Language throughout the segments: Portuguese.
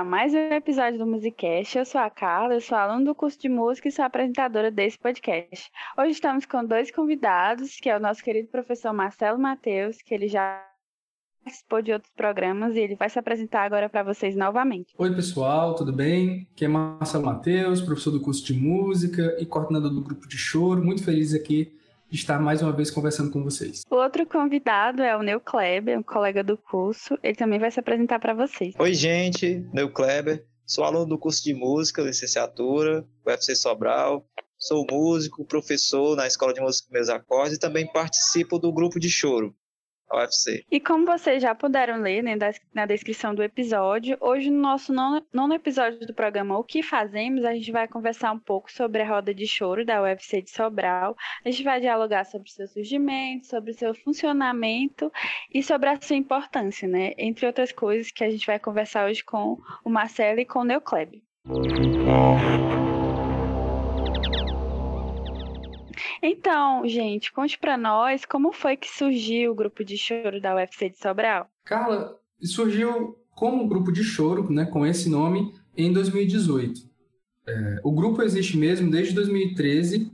A mais um episódio do Musicast. Eu sou a Carla, eu sou aluna do curso de música e sou apresentadora desse podcast. Hoje estamos com dois convidados, que é o nosso querido professor Marcelo Matheus, que ele já participou de outros programas e ele vai se apresentar agora para vocês novamente. Oi, pessoal, tudo bem? Aqui é Marcelo Matheus, professor do curso de música e coordenador do grupo de choro. Muito feliz aqui estar mais uma vez conversando com vocês. O outro convidado é o Neu Kleber, um colega do curso. Ele também vai se apresentar para vocês. Oi, gente, Neu Kleber. Sou aluno do curso de música, licenciatura, UFC Sobral. Sou músico, professor na Escola de Música Meus Acordes e também participo do grupo de choro. UFC. E como vocês já puderam ler né, na descrição do episódio, hoje no nosso nono, nono, episódio do programa O que Fazemos, a gente vai conversar um pouco sobre a roda de choro da UFC de Sobral. A gente vai dialogar sobre seu surgimento, sobre seu funcionamento e sobre a sua importância, né? Entre outras coisas que a gente vai conversar hoje com o Marcelo e com o Neocleb. Então, gente, conte para nós como foi que surgiu o grupo de choro da UFC de Sobral. Carla, surgiu como grupo de choro, né, com esse nome, em 2018. É, o grupo existe mesmo desde 2013,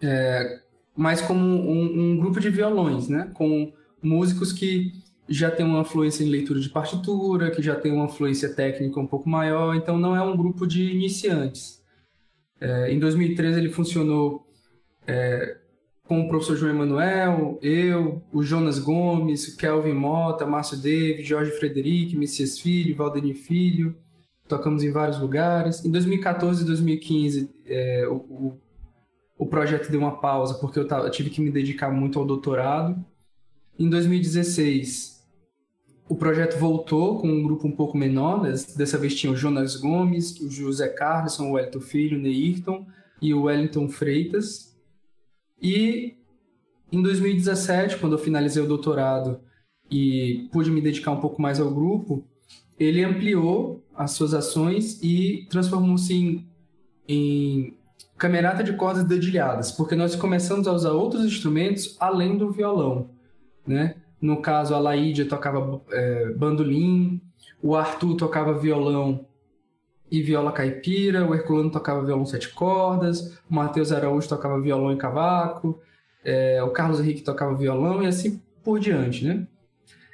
é, mas como um, um, grupo de violões, né, com músicos que já têm uma fluência em leitura de partitura, que já tem uma fluência técnica um pouco maior, então não é um grupo de iniciantes. É, em 2013 ele funcionou é, com o professor João Emanuel, eu, o Jonas Gomes, o Kelvin Mota, Márcio David, Jorge Frederic, Messias Filho, Valdemir Filho, tocamos em vários lugares. Em 2014 e 2015, é, o, o, o, projeto deu uma pausa porque eu, tava, eu tive que me dedicar muito ao doutorado. Em 2016, o projeto voltou com um grupo um pouco menor, né? dessa vez tinha o Jonas Gomes, o José Carlson, o Wellington Filho, o Neirton e o Wellington Freitas. E em 2017, quando eu finalizei o doutorado e pude me dedicar um pouco mais ao grupo, ele ampliou as suas ações e transformou-se em, em camerata de cordas dedilhadas, porque nós começamos a usar outros instrumentos além do violão, né? No caso, a Laídia tocava é, bandolim, o Arthur tocava violão e viola caipira, o Herculano tocava violão sete cordas, o Matheus Araújo tocava violão e cavaco, é, o Carlos Henrique tocava violão e assim por diante, né?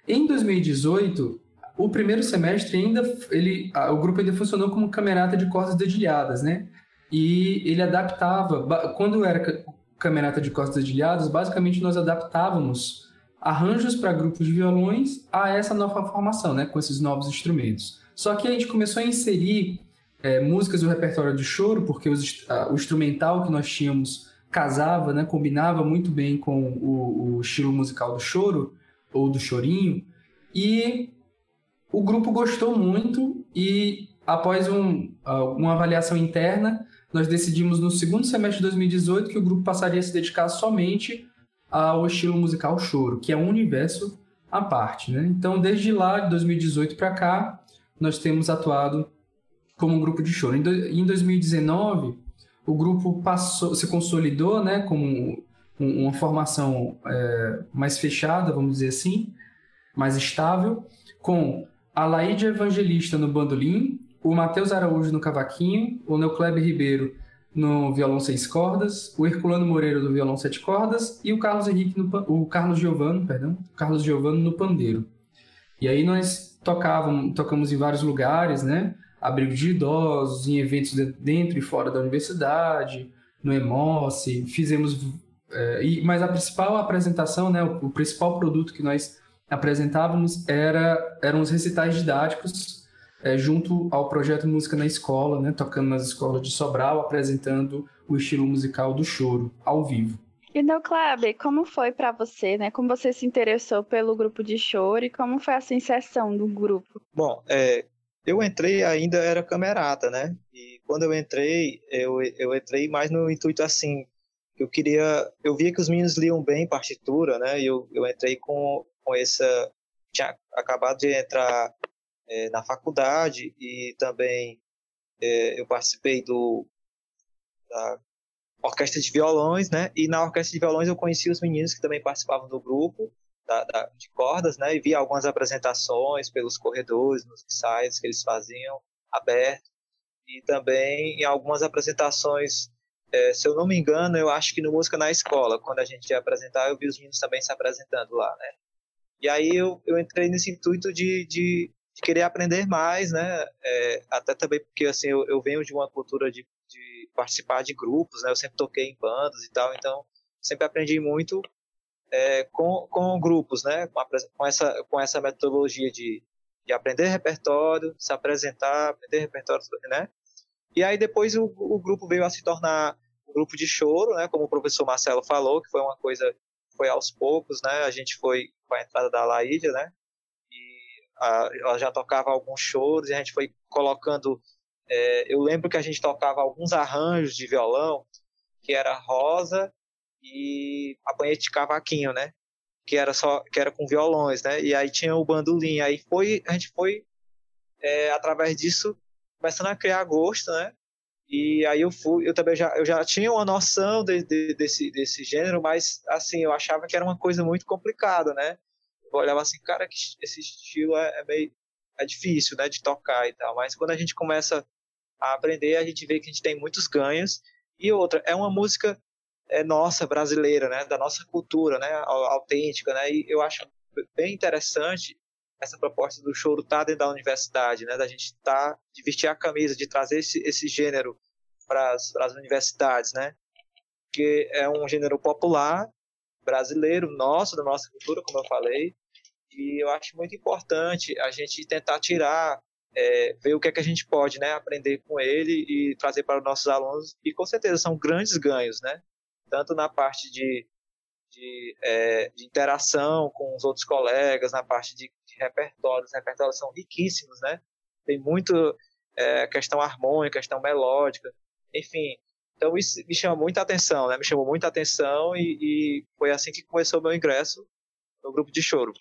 Em 2018, o primeiro semestre ainda ele, o grupo ainda funcionou como camerata de cordas dedilhadas, né? E ele adaptava, quando era camerata de cordas dedilhadas, basicamente nós adaptávamos arranjos para grupos de violões a essa nova formação, né, com esses novos instrumentos. Só que a gente começou a inserir é, músicas do repertório de choro, porque os, a, o instrumental que nós tínhamos casava, né, combinava muito bem com o, o, estilo musical do choro, ou do chorinho, e o grupo gostou muito e após um, uma avaliação interna, nós decidimos no segundo semestre de 2018 que o grupo passaria a se dedicar somente ao estilo musical choro, que é um universo à parte. Né? Então, desde lá, de 2018 para cá, nós temos atuado como um grupo de choro. Em 2019, o grupo passou, se consolidou né, como uma formação é, mais fechada, vamos dizer assim, mais estável, com a Laíde Evangelista no bandolim, o Matheus Araújo no cavaquinho, o Neocleber Ribeiro no violão seis cordas, o Herculano Moreira no violão sete cordas e o Carlos Henrique no, o Carlos Giovano, perdão, Carlos Giovano no pandeiro. E aí nós tocávamos, tocamos em vários lugares, né? Abrigo de idosos, em eventos dentro e fora da universidade, no EMOSSE, fizemos... É, e, mas a principal apresentação, né, o, o, principal produto que nós apresentávamos era, eram os recitais didáticos é, junto ao projeto Música na Escola, né, tocando nas escolas de Sobral, apresentando o estilo musical do choro, ao vivo. E no Kleber, como foi para você, né? Como você se interessou pelo grupo de choro e como foi a sensação do grupo? Bom, é, eu entrei ainda era camerata, né? E quando eu entrei, eu, eu entrei mais no intuito assim, eu queria, eu via que os meninos liam bem partitura, né? E eu, eu entrei com, com essa, tinha acabado de entrar é, na faculdade e também é, eu participei do da orquestra de violões, né? E na orquestra de violões eu conheci os meninos que também participavam do grupo da, da, de cordas, né? E via algumas apresentações pelos corredores, nos ensaios que eles faziam, aberto. E também em algumas apresentações, é, se eu não me engano, eu acho que no Música na Escola, quando a gente ia apresentar, eu vi os meninos também se apresentando lá, né? E aí eu, eu entrei nesse intuito de, de, de querer aprender mais, né? É, até também porque, assim, eu, eu venho de uma cultura de, de participar de grupos, né? Eu sempre toquei em bandas e tal, então sempre aprendi muito é, com, com grupos, né? Com, a, com, essa, com essa metodologia de, de aprender repertório, se apresentar, aprender repertório, né? E aí depois o, o grupo veio a se tornar um grupo de choro, né? Como o professor Marcelo falou, que foi uma coisa foi aos poucos, né? A gente foi com a entrada da Laídia, né? E a, ela já tocava alguns choros e a gente foi colocando. É, eu lembro que a gente tocava alguns arranjos de violão, que era rosa e apanhete de cavaquinho, né? Que era só que era com violões, né? E aí tinha o bandolim. Aí foi a gente foi é, através disso começando a criar gosto, né? E aí eu fui, eu também já, eu já tinha uma noção de, de, desse, desse gênero, mas assim, eu achava que era uma coisa muito complicada, né? Eu olhava assim, cara, que esse estilo é, é meio é difícil, né, de tocar e tal. Mas quando a gente começa a aprender, a gente vê que a gente tem muitos ganhos. E outra, é uma música é, nossa, brasileira, né, da nossa cultura, né, autêntica, né, e eu acho bem interessante essa proposta do choro tá dentro da universidade, né, da gente tá, de vestir a camisa, de trazer esse, esse gênero para as universidades, né, que é um gênero popular, brasileiro, nosso, da nossa cultura, como eu falei, e eu acho muito importante a gente tentar tirar, é, ver o que é que a gente pode, né, aprender com ele e trazer para os nossos alunos, e com certeza são grandes ganhos, né, tanto na parte de, de, é, de interação com os outros colegas, na parte de, de repertórios. Os repertórios são riquíssimos, né? Tem muito é, questão harmônica, questão melódica, enfim. Então isso me chama muita atenção, né? Me chamou muita atenção e, e foi assim que começou meu ingresso no grupo de choro.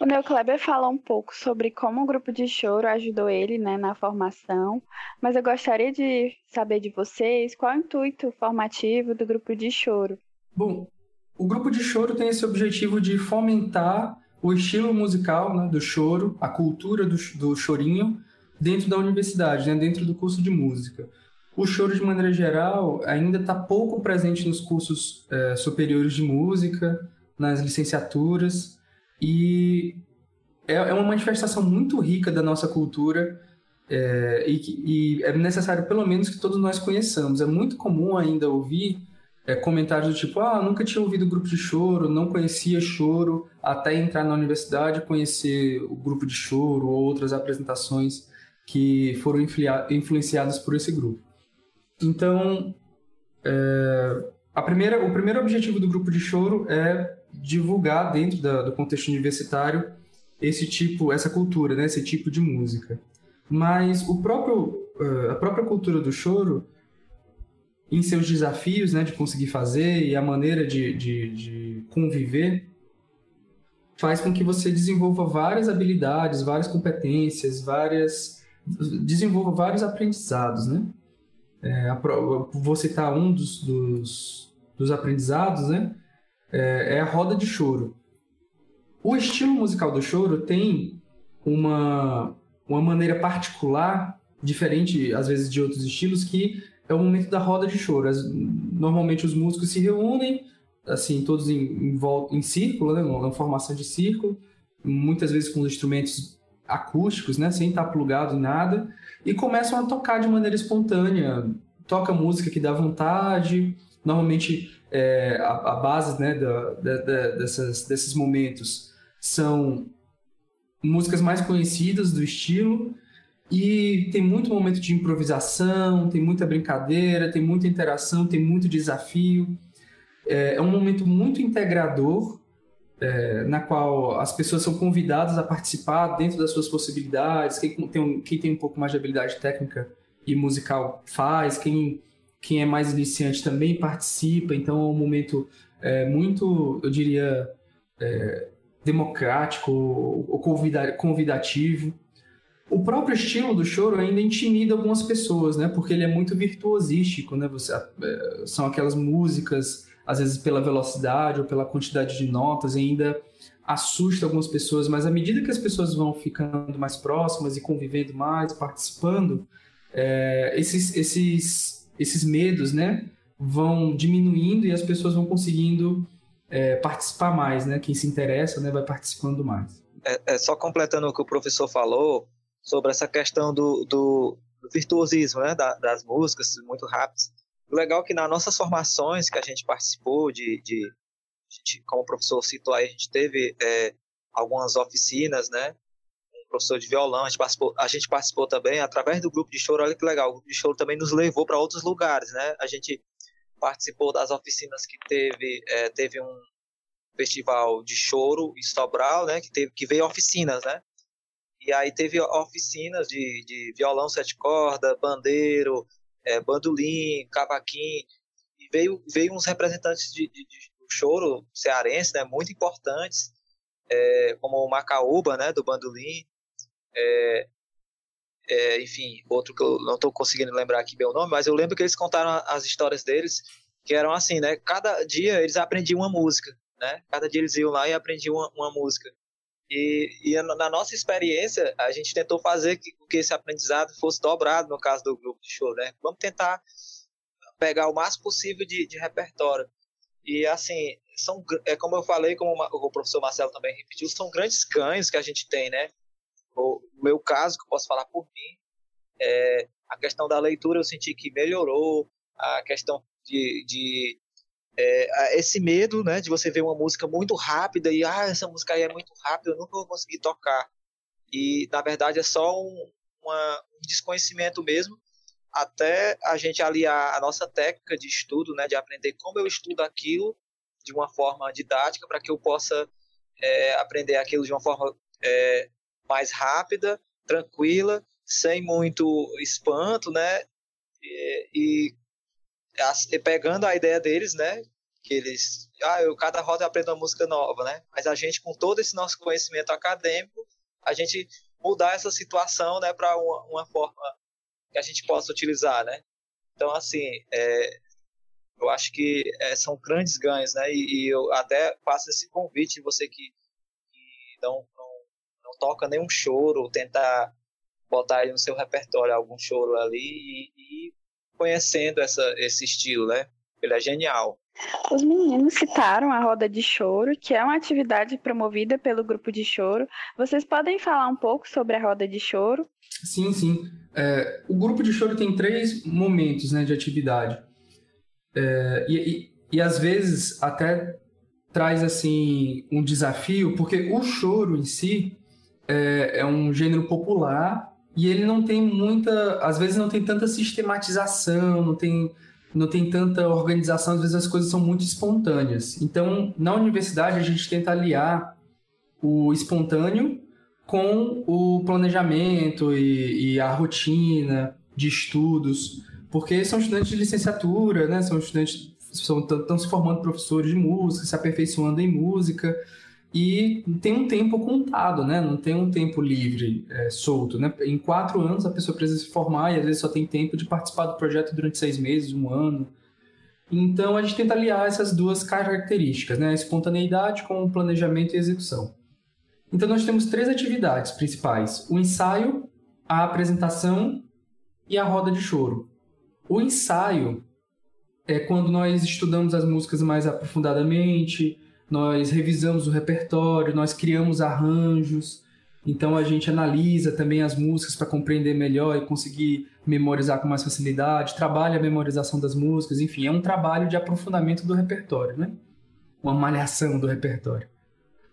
O Neo Kleber fala um pouco sobre como o grupo de choro ajudou ele né, na formação, mas eu gostaria de saber de vocês qual é o intuito formativo do grupo de choro. Bom, o grupo de choro tem esse objetivo de fomentar o estilo musical né, do choro, a cultura do, do chorinho dentro da universidade, né, dentro do curso de música. O choro, de maneira geral, ainda está pouco presente nos cursos é, superiores de música, nas licenciaturas, e é, é uma manifestação muito rica da nossa cultura é, e, e, é necessário, pelo menos, que todos nós conheçamos. É muito comum ainda ouvir é, comentários do tipo: ah, nunca tinha ouvido grupo de choro, não conhecia choro, até entrar na universidade conhecer o grupo de choro ou outras apresentações que foram influenciadas por esse grupo. Então, é, a primeira, o primeiro objetivo do grupo de choro é divulgar dentro da, do contexto universitário esse tipo, essa cultura, né, esse tipo de música. Mas o próprio, eh, a própria cultura do choro, em seus desafios, né, de conseguir fazer e a maneira de, de, de conviver, faz com que você desenvolva várias habilidades, várias competências, várias desenvolva vários aprendizados, né? É, vou citar um dos, dos, dos aprendizados, né? É, é a roda de choro. O estilo musical do choro tem uma, uma maneira particular, diferente às vezes de outros estilos, que é o momento da roda de choro. As, normalmente os músicos se reúnem, assim, todos em, em, volta, em círculo, né, uma formação de círculo, muitas vezes com os instrumentos acústicos, né, sem estar plugado em nada, e começam a tocar de maneira espontânea. Toca música que dá vontade, normalmente é, a, a, base né, da, da, dessas, desses momentos são músicas mais conhecidas do estilo e tem muito momento de improvisação, tem muita brincadeira, tem muita interação, tem muito desafio. É, é um momento muito integrador, é, na qual as pessoas são convidadas a participar dentro das suas possibilidades. Quem tem, um, quem tem um pouco mais de habilidade técnica e musical faz, quem quem é mais iniciante também participa, então é um momento é, muito, eu diria, é, democrático ou convidativo. O próprio estilo do choro ainda intimida algumas pessoas, né? Porque ele é muito virtuosístico, né? Você, é, são aquelas músicas às vezes pela velocidade ou pela quantidade de notas, ainda assusta algumas pessoas, mas à medida que as pessoas vão ficando mais próximas e convivendo mais, participando, é, esses, esses, esses medos, né, vão diminuindo e as pessoas vão conseguindo é, participar mais, né? Quem se interessa, né, vai participando mais. É, é, só completando o que o professor falou sobre essa questão do, do, virtuosismo, né, da, das músicas muito rápidas. O legal é que nas nossas formações que a gente participou de, de gente, como o professor citou aí, a gente teve é, algumas oficinas, né? Professor de violão, a gente, participou, a gente participou também através do grupo de choro. Olha que legal, o grupo de choro também nos levou para outros lugares, né? A gente participou das oficinas que teve, é, teve um festival de choro em Sobral, né? Que teve, que veio oficinas, né? E aí teve oficinas de, de violão sete cordas, bandeiro, é, bandolim, cavaquinho, e veio, veio uns representantes de, de, de choro cearense, né, muito importantes, é, como o Macaúba, né, do bandolim, é, é, enfim, outro que eu não estou conseguindo lembrar aqui bem o nome, mas eu lembro que eles contaram as histórias deles, que eram assim, né, cada dia eles aprendiam uma música, né, cada dia eles iam lá e aprendiam uma, uma música. E, e, na nossa experiência, a gente tentou fazer que, que esse aprendizado fosse dobrado no caso do grupo de show, né? Vamos tentar pegar o máximo possível de, de repertório. E assim, são, é como eu falei, como o professor Marcelo também repetiu, são grandes ganhos que a gente tem, né? O meu caso, que eu posso falar por mim, é, a questão da leitura eu senti que melhorou, a questão de, de é, esse medo, né, de você ver uma música muito rápida e ah, essa música aí é muito rápida, eu nunca vou conseguir tocar. E na verdade é só um, uma, um desconhecimento mesmo até a gente aliar a nossa técnica de estudo, né, de aprender como eu estudo aquilo de uma forma didática para que eu possa é, aprender aquilo de uma forma é, mais rápida, tranquila, sem muito espanto, né, e, e, e, pegando a ideia deles, né, que eles, ah, eu cada roda eu aprendo uma música nova, né, mas a gente com todo esse nosso conhecimento acadêmico, a gente mudar essa situação, né, para uma, uma forma que a gente possa utilizar, né? Então, assim, é, eu acho que é, são grandes ganhos, né? E, e, eu até faço esse convite, você que, que não, toca nenhum choro, tentar botar aí no seu repertório algum choro ali e, e conhecendo essa, esse estilo, né? Ele é genial. Os meninos citaram a roda de choro, que é uma atividade promovida pelo grupo de choro. Vocês podem falar um pouco sobre a roda de choro? Sim, sim. É, o grupo de choro tem três momentos né, de atividade. É, e, e, e, às vezes até traz assim um desafio, porque o choro em si é, é um gênero popular e ele não tem muita, às vezes não tem tanta sistematização, não tem não tem tanta organização, às vezes as coisas são muito espontâneas. Então, na universidade a gente tenta aliar o espontâneo com o planejamento e, e, a rotina de estudos, porque são estudantes de licenciatura, né? São estudantes estão se formando professores de música, se aperfeiçoando em música e tem um tempo contado, né? Não tem um tempo livre, é, solto, né? Em quatro anos a pessoa precisa se formar e às vezes só tem tempo de participar do projeto durante seis meses, um ano. Então a gente tenta aliar essas duas características, né? A espontaneidade com o planejamento e execução. Então, nós temos três atividades principais: o ensaio, a apresentação e a roda de choro. O ensaio é quando nós estudamos as músicas mais aprofundadamente, nós revisamos o repertório, nós criamos arranjos, então a gente analisa também as músicas para compreender melhor e conseguir memorizar com mais facilidade, trabalha a memorização das músicas, enfim, é um trabalho de aprofundamento do repertório, né? Uma malhação do repertório.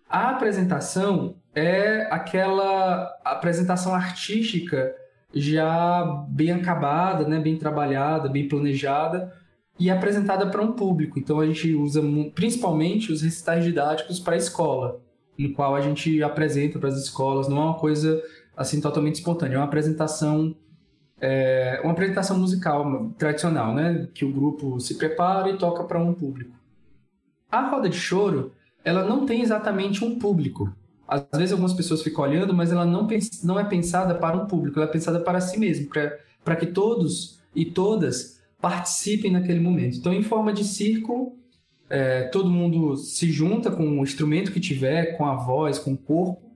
A apresentação é aquela apresentação artística já bem acabada, né, bem trabalhada, bem planejada e apresentada para um público. Então a gente usa principalmente os recitais didáticos para a escola, no qual a gente apresenta para as escolas. Não é uma coisa assim totalmente espontânea, é uma apresentação é, uma apresentação musical tradicional, né, que o grupo se prepara e toca para um público. A roda de choro ela não tem exatamente um público. Às vezes algumas pessoas ficam olhando, mas ela não, não é pensada para um público, ela é pensada para si mesmo, para que todos e todas participem naquele momento. Então, em forma de círculo, é, todo mundo se junta com o instrumento que tiver, com a voz, com o corpo,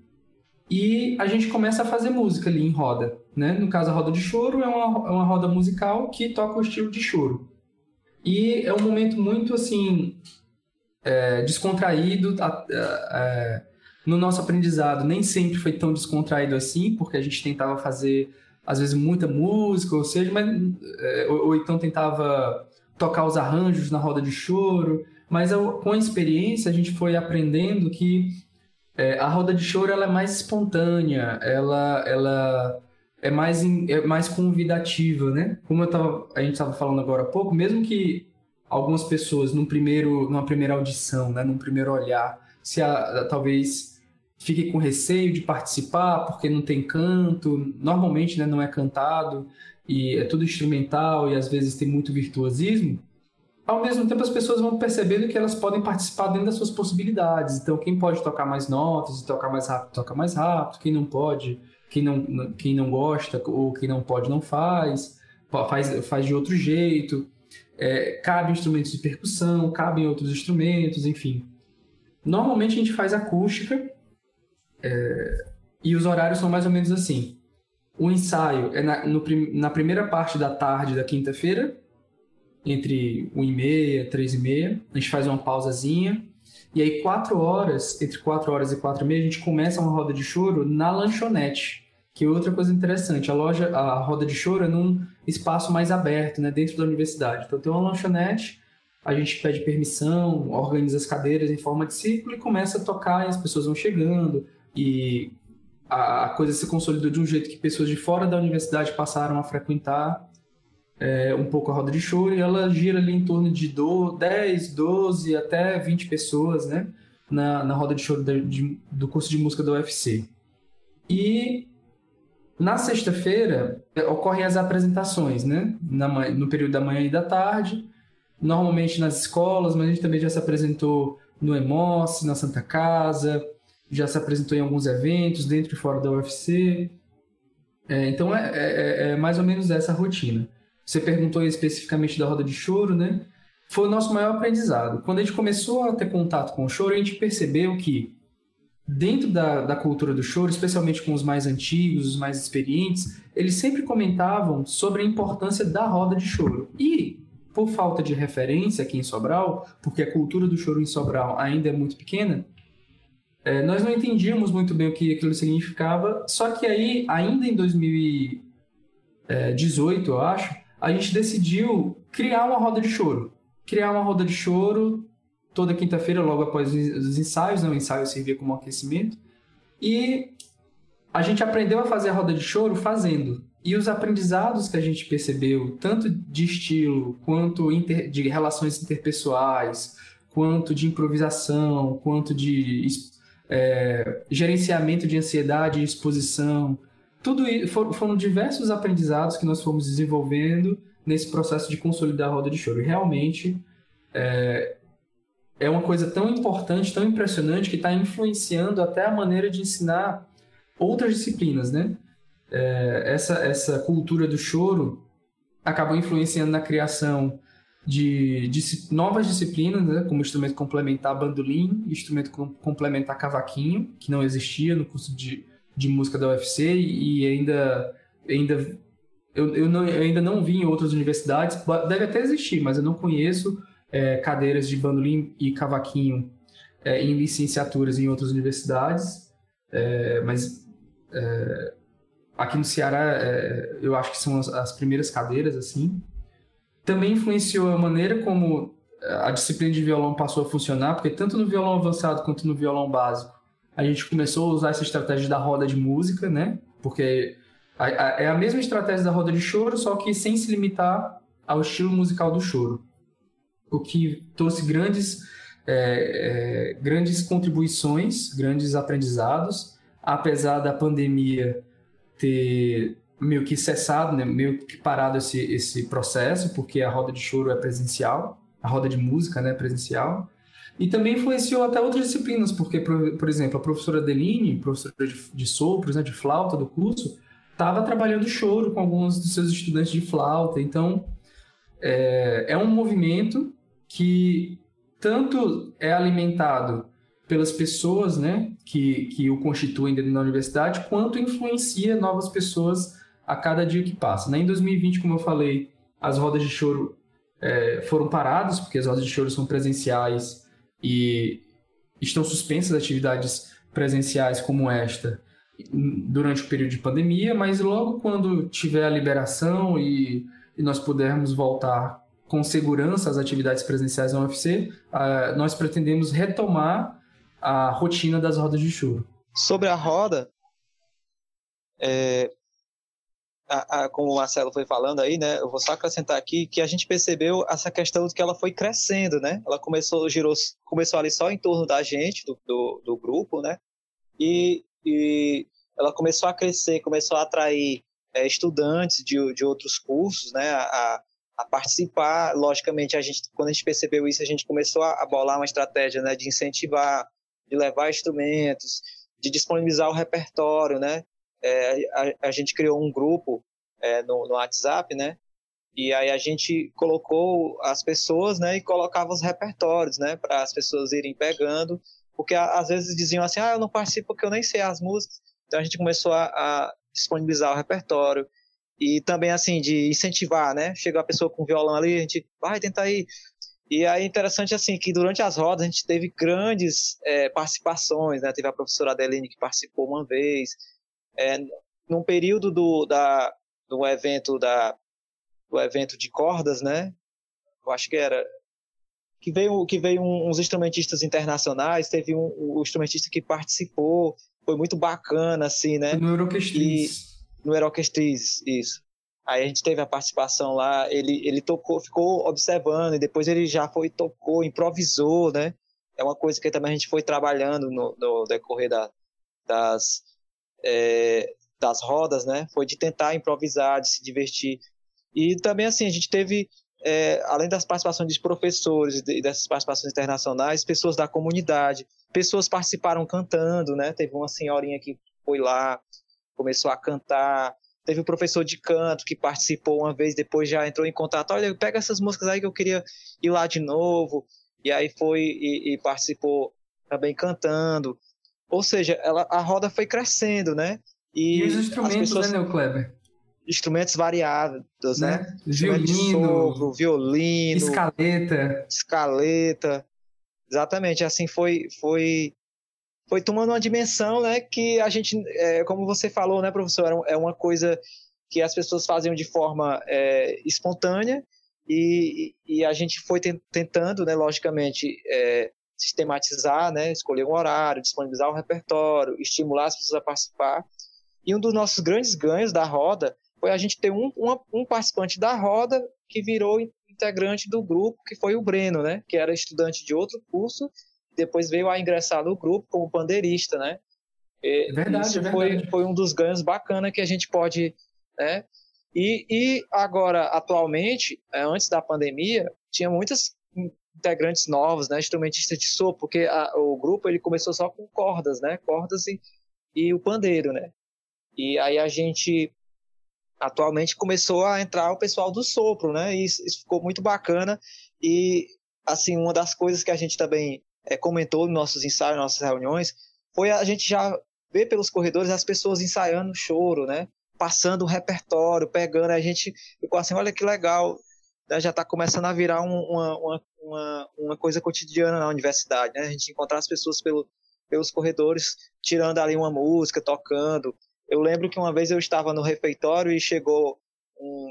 e a gente começa a fazer música ali em roda. Né? No caso, a roda de choro é uma, é uma roda musical que toca o estilo de choro. E é um momento muito assim é, descontraído. No nosso aprendizado nem sempre foi tão descontraído assim, porque a gente tentava fazer às vezes muita música, ou seja, mas, é, ou, ou, então tentava tocar os arranjos na roda de choro. Mas com a experiência a gente foi aprendendo que é, a roda de choro ela é mais espontânea, ela, ela é, mais, é mais convidativa, né? Como eu tava, a gente estava falando agora há pouco, mesmo que algumas pessoas num primeiro, numa primeira audição, né, num primeiro olhar, se a, talvez fique com receio de participar porque não tem canto, normalmente né, não é cantado e é tudo instrumental e às vezes tem muito virtuosismo ao mesmo tempo as pessoas vão percebendo que elas podem participar dentro das suas possibilidades. Então, quem pode tocar mais notas e tocar mais rápido, toca mais rápido. Quem não pode, quem não, quem não gosta ou quem não pode, não faz. Faz, faz de outro jeito. É, cabe instrumentos de percussão, cabem outros instrumentos, enfim. Normalmente a gente faz acústica é, e os horários são mais ou menos assim. O ensaio é na, no, na primeira parte da tarde da quinta-feira, entre 1 e meia, 3 e meia, a gente faz uma pausazinha, e aí 4 horas, entre 4 horas e 4 e meia, a gente começa uma roda de choro na lanchonete, que é outra coisa interessante, a loja, a roda de choro é num espaço mais aberto, né, dentro da universidade, então tem uma lanchonete, a gente pede permissão, organiza as cadeiras em forma de círculo e começa a tocar e as pessoas vão chegando, e a coisa se consolidou de um jeito que pessoas de fora da universidade passaram a frequentar é, um pouco a roda de choro e ela gira ali em torno de do, 10, 12 até 20 pessoas, né? Na, na roda de choro de, de, do curso de música da UFC. E na sexta-feira é, ocorrem as apresentações, né? Na, no período da manhã e da tarde, normalmente nas escolas, mas a gente também já se apresentou no EMOS, na Santa Casa, já se apresentou em alguns eventos, dentro e fora da UFC. É, então é, é, é mais ou menos essa rotina. Você perguntou especificamente da roda de choro, né? Foi o nosso maior aprendizado. Quando a gente começou a ter contato com o choro, a gente percebeu que dentro da, da cultura do choro, especialmente com os mais antigos, os mais experientes, eles sempre comentavam sobre a importância da roda de choro. E, por falta de referência aqui em Sobral, porque a cultura do choro em Sobral ainda é muito pequena, é, nós não entendíamos muito bem o que aquilo significava. Só que aí, ainda em 2018, eu acho, a gente decidiu criar uma roda de choro. Criar uma roda de choro toda quinta-feira, logo após os ensaios, né? o ensaio servia como aquecimento. E a gente aprendeu a fazer a roda de choro fazendo. E os aprendizados que a gente percebeu, tanto de estilo, quanto inter, de relações interpessoais, quanto de improvisação, quanto de é, gerenciamento de ansiedade exposição, tudo isso foram diversos aprendizados que nós fomos desenvolvendo nesse processo de consolidar a roda de choro. E realmente é, é uma coisa tão importante, tão impressionante, que está influenciando até a maneira de ensinar outras disciplinas, né? É, essa, essa cultura do choro acabou influenciando na criação de, de novas disciplinas, né? como instrumento complementar bandolim, instrumento complementar cavaquinho, que não existia no curso de de música da UFC e ainda ainda eu, eu, não, eu ainda não vi em outras universidades, deve até existir, mas eu não conheço é, cadeiras de bandolim e cavaquinho é, em licenciaturas em outras universidades, é, mas é, aqui no Ceará é, eu acho que são as, as, primeiras cadeiras assim. Também influenciou a maneira como a disciplina de violão passou a funcionar, porque tanto no violão avançado quanto no violão básico a gente começou a usar essa estratégia da roda de música, né? Porque é a mesma estratégia da roda de choro, só que sem se limitar ao estilo musical do choro. O que trouxe grandes, é, é, grandes contribuições, grandes aprendizados, apesar da pandemia ter meio que cessado, né? meio que parado esse, esse processo, porque a roda de choro é presencial, a roda de música né, é presencial. E também influenciou até outras disciplinas, porque, por, por exemplo, a professora Deline, professora de, de sopros, né, de flauta do curso, estava trabalhando choro com alguns dos seus estudantes de flauta. Então, é, é um movimento que tanto é alimentado pelas pessoas né, que, que o constituem dentro da universidade, quanto influencia novas pessoas a cada dia que passa. Né? Em 2020, como eu falei, as rodas de choro é, foram paradas, porque as rodas de choro são presenciais e estão suspensas atividades presenciais como esta durante o período de pandemia, mas logo quando tiver a liberação e, e nós pudermos voltar com segurança às atividades presenciais na UFC, uh, nós pretendemos retomar a rotina das rodas de choro. Sobre a roda, é, a, a, como o Marcelo foi falando aí, né, eu vou só acrescentar aqui que a gente percebeu essa questão de que ela foi crescendo, né? Ela começou, girou, começou ali só em torno da gente, do, do, do grupo, né? E, e ela começou a crescer, começou a atrair é, estudantes de, de outros cursos, né? A, a participar. Logicamente, a gente, quando a gente percebeu isso, a gente começou a, bolar uma estratégia, né? De incentivar, de levar instrumentos, de disponibilizar o repertório, né? É, a, a, gente criou um grupo é, no, no WhatsApp, né? E aí a gente colocou as pessoas, né? E colocava os repertórios, né? Para as pessoas irem pegando, porque às vezes diziam assim, ah, eu não participo porque eu nem sei as músicas. Então a gente começou a, a disponibilizar o repertório e também assim de incentivar, né? Chega a pessoa com violão ali, a gente vai tentar ir. E aí interessante assim que durante as rodas a gente teve grandes é, participações, né? Teve a professora Adeline que participou uma vez, é, num período do, da, do evento da, do evento de cordas, né? Eu acho que era que veio que veio uns instrumentistas internacionais, teve um, um instrumentista que participou, foi muito bacana assim, né? No Euroquestriz. No Euroquestriz, isso. Aí a gente teve a participação lá, ele, ele tocou, ficou observando, e depois ele já foi, tocou, improvisou, né? É uma coisa que também a gente foi trabalhando no, no decorrer da, das, é, das rodas, né? Foi de tentar improvisar, de se divertir. E também, assim, a gente teve, é, além das participações de professores e dessas participações internacionais, pessoas da comunidade. Pessoas participaram cantando, né? Teve uma senhorinha que foi lá, começou a cantar. Teve um professor de canto que participou uma vez, depois já entrou em contato. Olha, pega essas músicas aí que eu queria ir lá de novo. E aí foi e, e participou também cantando. Ou seja, ela, a roda foi crescendo, né? E, e os instrumentos, pessoas, né, Neo Kleber? Instrumentos variados, né? né? Violino, sopro, violino, escaleta. Escaleta. Exatamente, assim foi foi foi tomando uma dimensão, né, que a gente, é, como você falou, né, professor, é uma coisa que as pessoas faziam de forma é, espontânea e, e, a gente foi tentando, né, logicamente, é, sistematizar, né, escolher um horário, disponibilizar um repertório, estimular as pessoas a participar. E um dos nossos grandes ganhos da roda foi a gente ter um, um, um participante da roda que virou integrante do grupo, que foi o Breno, né, que era estudante de outro curso, depois veio a ingressar no grupo como pandeirista, né. E, verdade, isso verdade. Foi, foi um dos ganhos bacana que a gente pode, né, e, e agora, atualmente, é, antes da pandemia, tinha muitas integrantes novos, né, instrumentistas de sopro, porque a, o grupo ele começou só com cordas, né, cordas e, e o pandeiro, né. E aí a gente atualmente começou a entrar o pessoal do sopro, né, e isso, isso ficou muito bacana e assim uma das coisas que a gente também é, comentou nos nossos ensaios, nossas reuniões, foi a gente já ver pelos corredores as pessoas ensaiando choro, né, passando o repertório, pegando, a gente ficou assim, olha que legal, né, já está começando a virar um, uma, uma, uma, uma, coisa cotidiana na universidade, né? A gente encontrar as pessoas pelo, pelos corredores tirando ali uma música, tocando. Eu lembro que uma vez eu estava no refeitório e chegou um,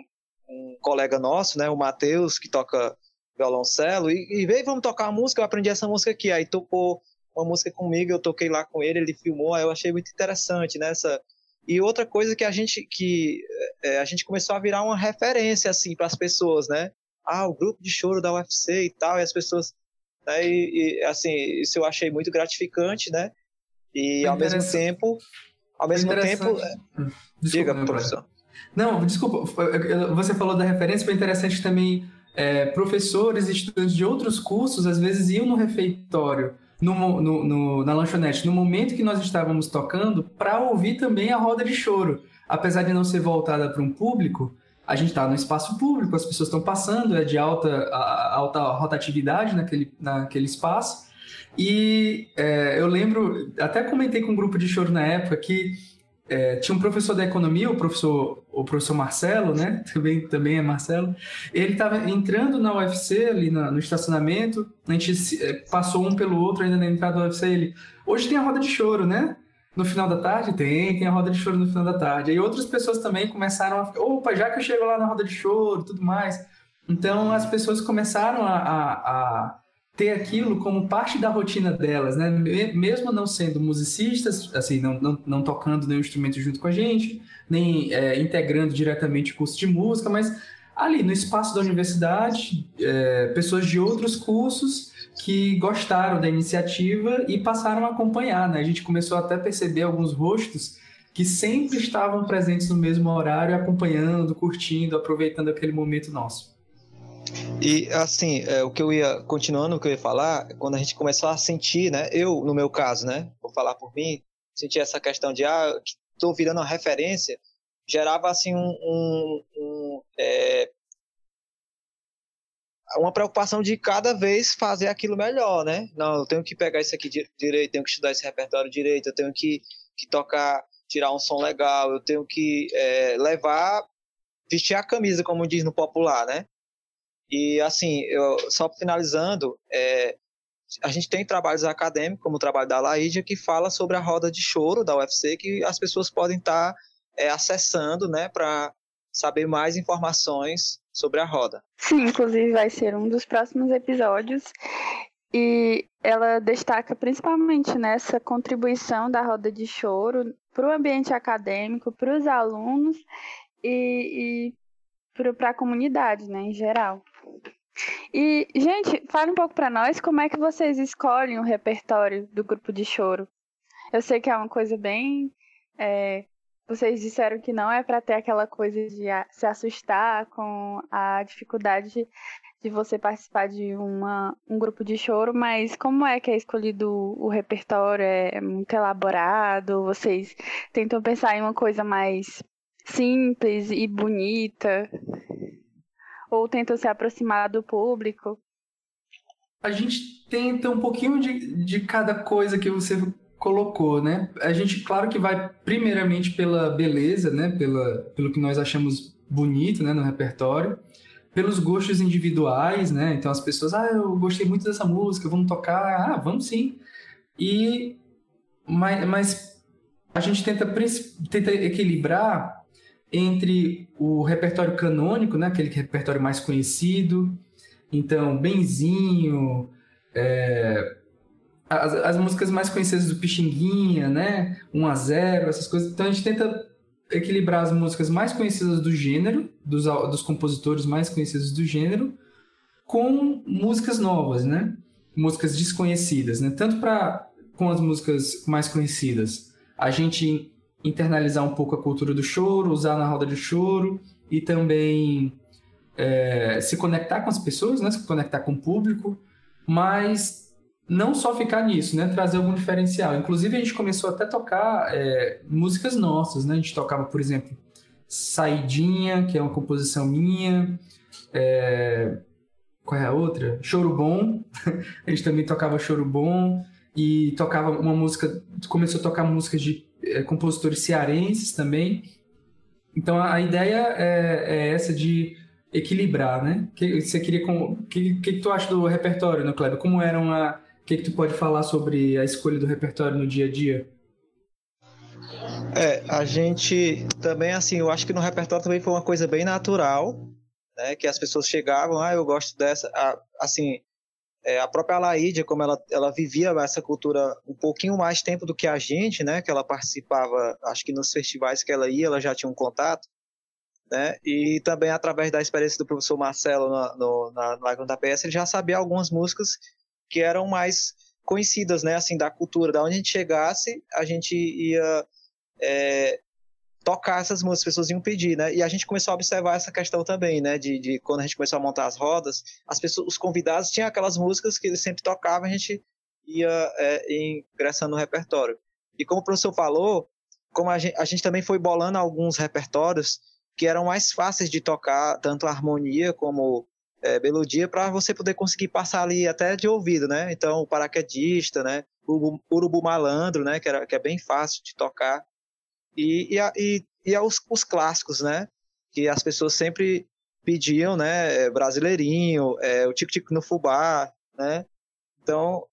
um colega nosso, né, o Matheus, que toca violoncelo, e, e veio, vamos tocar uma música, eu aprendi essa música aqui, aí tocou uma música comigo, eu toquei lá com ele, ele filmou, aí eu achei muito interessante, né, e outra coisa que a gente que é, a gente começou a virar uma referência assim para as pessoas, né? Ah, o grupo de choro da UFC e tal, e as pessoas, né? E, e assim, isso eu achei muito gratificante, né? E ao mesmo tempo, ao mesmo tempo, é, hum, desculpa, diga, professor. Não, desculpa, você falou da referência, foi interessante também é, professores e estudantes de outros cursos às vezes iam no refeitório no, no, no, na lanchonete no momento que nós estávamos tocando para ouvir também a roda de choro. Apesar de não ser voltada para um público, a gente está no espaço público, as pessoas estão passando, é de alta, alta rotatividade naquele, naquele espaço. E é, eu lembro, até comentei com um grupo de choro na época que é, tinha um professor da economia, o professor, o professor Marcelo, né? Também, também é Marcelo. Ele estava entrando na UFC ali no, no estacionamento. A gente é, passou um pelo outro ainda na entrada da UFC. Ele, hoje tem a roda de choro, né? No final da tarde tem, tem a roda de choro no final da tarde. Aí outras pessoas também começaram a opa, já que eu chego lá na roda de choro, tudo mais. Então as pessoas começaram a, a, a ter aquilo como parte da rotina delas, né? Mesmo não sendo musicistas, assim, não, não, não tocando nenhum instrumento junto com a gente, nem é, integrando diretamente curso de música, mas ali no espaço da universidade, é, pessoas de outros cursos que gostaram da iniciativa e passaram a acompanhar, né? A gente começou até a perceber alguns rostos que sempre estavam presentes no mesmo horário, acompanhando, curtindo, aproveitando aquele momento nosso. E assim, é, o que eu ia continuando o que eu ia falar, quando a gente começou a sentir, né? Eu, no meu caso, né? Vou falar por mim, sentir essa questão de ah, estou virando uma referência, gerava assim um, um, um é, uma preocupação de cada vez fazer aquilo melhor, né? Não, eu tenho que pegar isso aqui direito, tenho que estudar esse repertório direito, eu tenho que, que tocar, tirar um som legal, eu tenho que é, levar, vestir a camisa, como diz no popular, né? E assim, eu, só finalizando, é, a gente tem trabalhos acadêmicos, como o trabalho da Laídia, que fala sobre a roda de choro da UFC, que as pessoas podem estar tá, é, acessando, né, para saber mais informações sobre a roda. Sim, inclusive vai ser um dos próximos episódios. E ela destaca principalmente nessa contribuição da roda de choro para o ambiente acadêmico, para os alunos e, e para a comunidade, né, em geral. E, gente, fale um pouco para nós como é que vocês escolhem o repertório do grupo de choro. Eu sei que é uma coisa bem. É, vocês disseram que não é para ter aquela coisa de se assustar com a dificuldade de você participar de uma, um grupo de choro, mas como é que é escolhido o repertório? É muito elaborado? Vocês tentam pensar em uma coisa mais simples e bonita? ou tentam se aproximar do público? A gente tenta um pouquinho de, de cada coisa que você colocou, né? A gente, claro que vai primeiramente pela beleza, né? Pela, pelo que nós achamos bonito, né? No repertório, pelos gostos individuais, né? Então as pessoas, ah, eu gostei muito dessa música, vamos tocar, ah, vamos sim. E mas, mas a gente tenta, tenta equilibrar entre o repertório canônico, né, aquele repertório mais conhecido, então Benzinho, é, as, as, músicas mais conhecidas do Pixinguinha, né, 1 a 0, essas coisas. Então a gente tenta equilibrar as músicas mais conhecidas do gênero, dos, dos compositores mais conhecidos do gênero, com músicas novas, né, músicas desconhecidas, né, tanto para com as músicas mais conhecidas. A gente internalizar um pouco a cultura do choro, usar na roda de choro e também é, se conectar com as pessoas, né? se conectar com o público, mas não só ficar nisso, né? trazer algum diferencial. Inclusive, a gente começou até a tocar é, músicas nossas, né? a gente tocava, por exemplo, Saidinha, que é uma composição minha, é... qual é a outra? Choro Bom, a gente também tocava Choro Bom, e tocava uma música, começou a tocar músicas de é, compositores cearenses também. Então a, a ideia é, é, essa de equilibrar, né? Que você queria com que, que tu acha do repertório, né, Kleber? Como era uma o que, que tu pode falar sobre a escolha do repertório no dia a dia? É, a gente também, assim, eu acho que no repertório também foi uma coisa bem natural, né? Que as pessoas chegavam, ah, eu gosto dessa, assim, é, a própria Laídia, como ela, ela vivia essa cultura um pouquinho mais tempo do que a gente, né? Que ela participava, acho que nos festivais que ela ia, ela já tinha um contato, né? E também através da experiência do professor Marcelo na, no, na, na da PS, ele já sabia algumas músicas que eram mais conhecidas, né? Assim, da cultura, da onde a gente chegasse, a gente ia é, tocar essas músicas, as pessoas iam pedir, né? E a gente começou a observar essa questão também, né? De, de quando a gente começou a montar as rodas, as pessoas, os convidados tinham aquelas músicas que eles sempre tocavam, a gente ia é, ingressando no repertório. E como o professor falou, como a gente, a gente também foi bolando alguns repertórios que eram mais fáceis de tocar, tanto a harmonia como é, melodia, para você poder conseguir passar ali até de ouvido, né? Então, o paraquedista, né? O urubu malandro, né? Que, era, que é bem fácil de tocar. E, e, e, e os, os clássicos, né? Que as pessoas sempre pediam, né? Brasileirinho, é, o Tico Tico no Fubá, né? Então,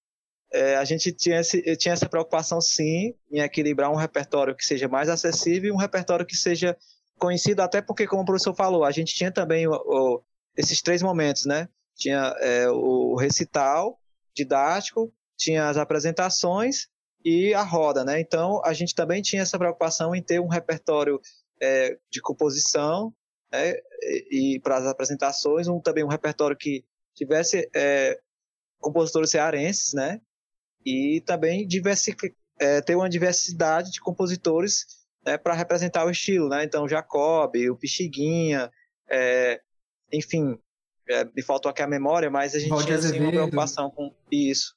é, a gente tinha, esse, tinha essa preocupação, sim, em equilibrar um repertório que seja mais acessível e um repertório que seja conhecido, até porque, como o professor falou, a gente tinha também o, o, esses três momentos, né? Tinha é, o recital didático, tinha as apresentações e a roda, né? Então, a gente também tinha essa preocupação em ter um repertório é, de composição né? e, e para as apresentações, um, também um repertório que tivesse é, compositores cearenses, né? E também é, ter uma diversidade de compositores né, para representar o estilo, né? Então, Jacob, o Pixiguinha, é, enfim, é, me faltou aqui a memória, mas a gente Valdir tinha assim, uma preocupação com isso,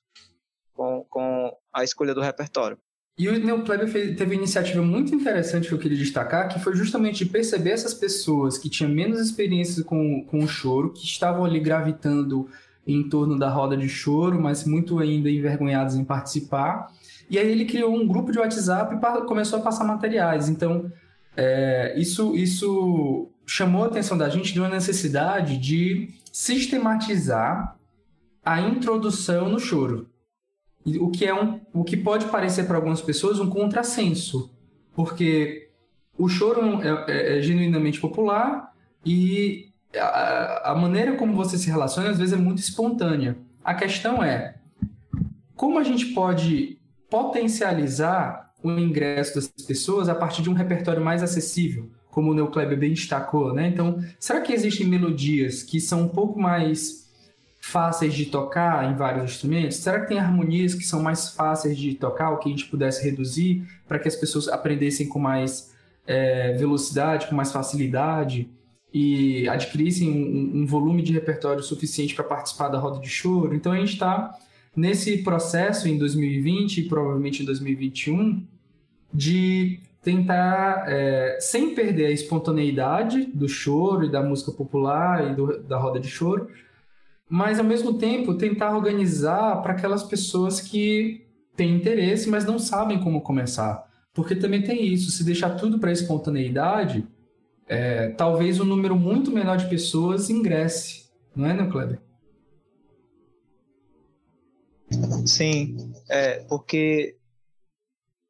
com, com a escolha do repertório. E o Neo Kleber teve uma iniciativa muito interessante que eu queria destacar, que foi justamente perceber essas pessoas que tinham menos experiência com, com o choro, que estavam ali gravitando em torno da roda de choro, mas muito ainda envergonhados em participar. E aí ele criou um grupo de WhatsApp e começou a passar materiais. Então, é, isso, isso chamou a atenção da gente de uma necessidade de sistematizar a introdução no choro. O que, é um, o que pode parecer para algumas pessoas um contrassenso, porque o choro é, é, é genuinamente popular e a, a maneira como você se relaciona às vezes é muito espontânea. A questão é como a gente pode potencializar o ingresso das pessoas a partir de um repertório mais acessível, como o Neocleber bem destacou, né? Então, será que existem melodias que são um pouco mais fáceis de tocar em vários instrumentos? Será que tem harmonias que são mais fáceis de tocar, o que a gente pudesse reduzir para que as pessoas aprendessem com mais é, velocidade, com mais facilidade? e adquirissem um, um volume de repertório suficiente para participar da roda de choro. Então a gente está nesse processo em 2020 e provavelmente em 2021 de tentar, é, sem perder a espontaneidade do choro e da música popular e do, da roda de choro, mas ao mesmo tempo tentar organizar para aquelas pessoas que têm interesse, mas não sabem como começar. Porque também tem isso, se deixar tudo para espontaneidade, é, talvez um número muito menor de pessoas ingresse, não é, né, Kleber? Sim, é, porque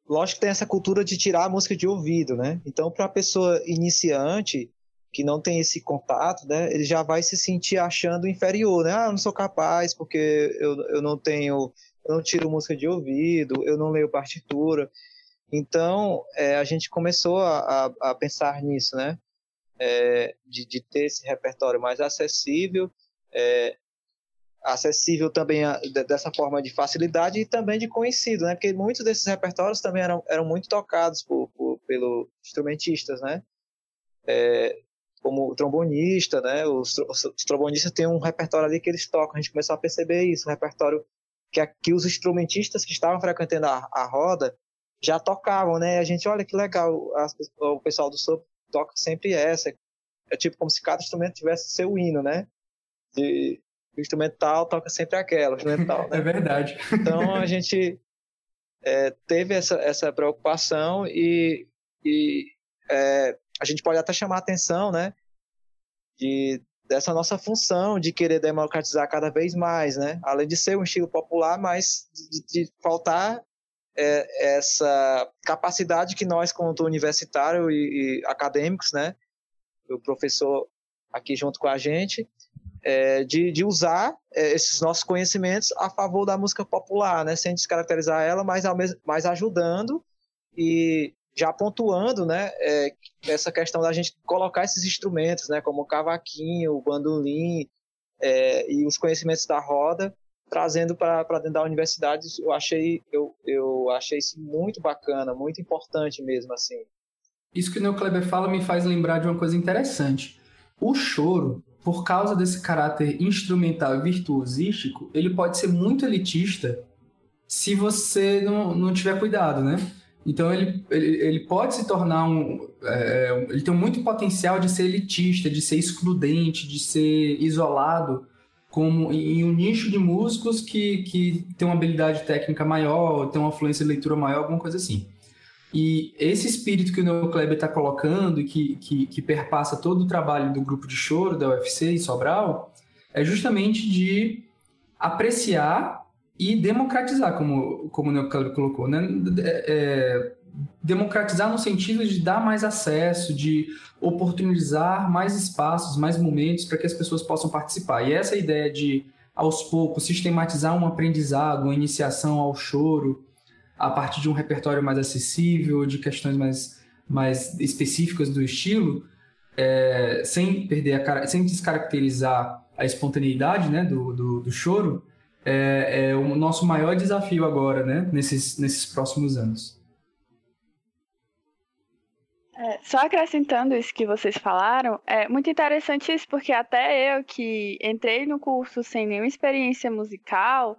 lógico que tem essa cultura de tirar a música de ouvido, né? Então, para a pessoa iniciante que não tem esse contato, né, ele já vai se sentir achando inferior, né? Ah, eu não sou capaz porque eu, eu não tenho, eu não tiro música de ouvido, eu não leio partitura. Então, é, a gente começou a, a, a pensar nisso, né? é, de, de, ter esse repertório mais acessível, é, acessível também a, de, dessa forma de facilidade e também de conhecido, né? Porque muitos desses repertórios também eram, eram muito tocados por, por pelos instrumentistas, né? É, como o trombonista, né? Os, os, trombonistas têm um repertório ali que eles tocam. A gente começou a perceber isso, um repertório que os instrumentistas que estavam frequentando a, a roda já tocavam, né? A gente, olha que legal, as, o pessoal do sopro toca sempre essa. É tipo como se cada instrumento tivesse seu hino, né? De, o instrumental toca sempre aquela, instrumental, né? É verdade. Então a gente é, teve essa, essa preocupação e, e é, a gente pode até chamar a atenção, né? De, dessa nossa função de querer democratizar cada vez mais, né? Além de ser um estilo popular, mas de, de faltar é, essa capacidade que nós, como universitário e, e, acadêmicos, né, o professor aqui junto com a gente, é, de, de, usar é, esses nossos conhecimentos a favor da música popular, né, sem descaracterizar ela, mas, mesmo, mas ajudando e já pontuando, né, é, essa questão da gente colocar esses instrumentos, né, como o cavaquinho, o bandolim é, e os conhecimentos da roda trazendo para dentro da universidade, eu achei, eu, eu achei isso muito bacana, muito importante mesmo, assim. Isso que o Neo Kleber fala me faz lembrar de uma coisa interessante. O choro, por causa desse caráter instrumental e virtuosístico, ele pode ser muito elitista se você não, não tiver cuidado, né? Então ele, ele, ele pode se tornar um. É, ele tem muito potencial de ser elitista, de ser excludente, de ser isolado como em um nicho de músicos que, que tem uma habilidade técnica maior, tem uma fluência de leitura maior, alguma coisa assim. E esse espírito que o Neo Kleber está colocando e que, que, que, perpassa todo o trabalho do grupo de choro da UFC e Sobral é justamente de apreciar e democratizar, como, como o Neo Kleber colocou, né? É, é, democratizar no sentido de dar mais acesso, de oportunizar mais espaços, mais momentos para que as pessoas possam participar. E essa ideia de, aos poucos, sistematizar um aprendizado, uma iniciação ao choro, a partir de um repertório mais acessível, de questões mais, mais específicas do estilo, é, sem perder a, sem descaracterizar a espontaneidade né, do, do, do choro, é, é, o nosso maior desafio agora, né, nesses, nesses próximos anos. É, só acrescentando isso que vocês falaram, é muito interessante isso, porque até eu que entrei no curso sem nenhuma experiência musical,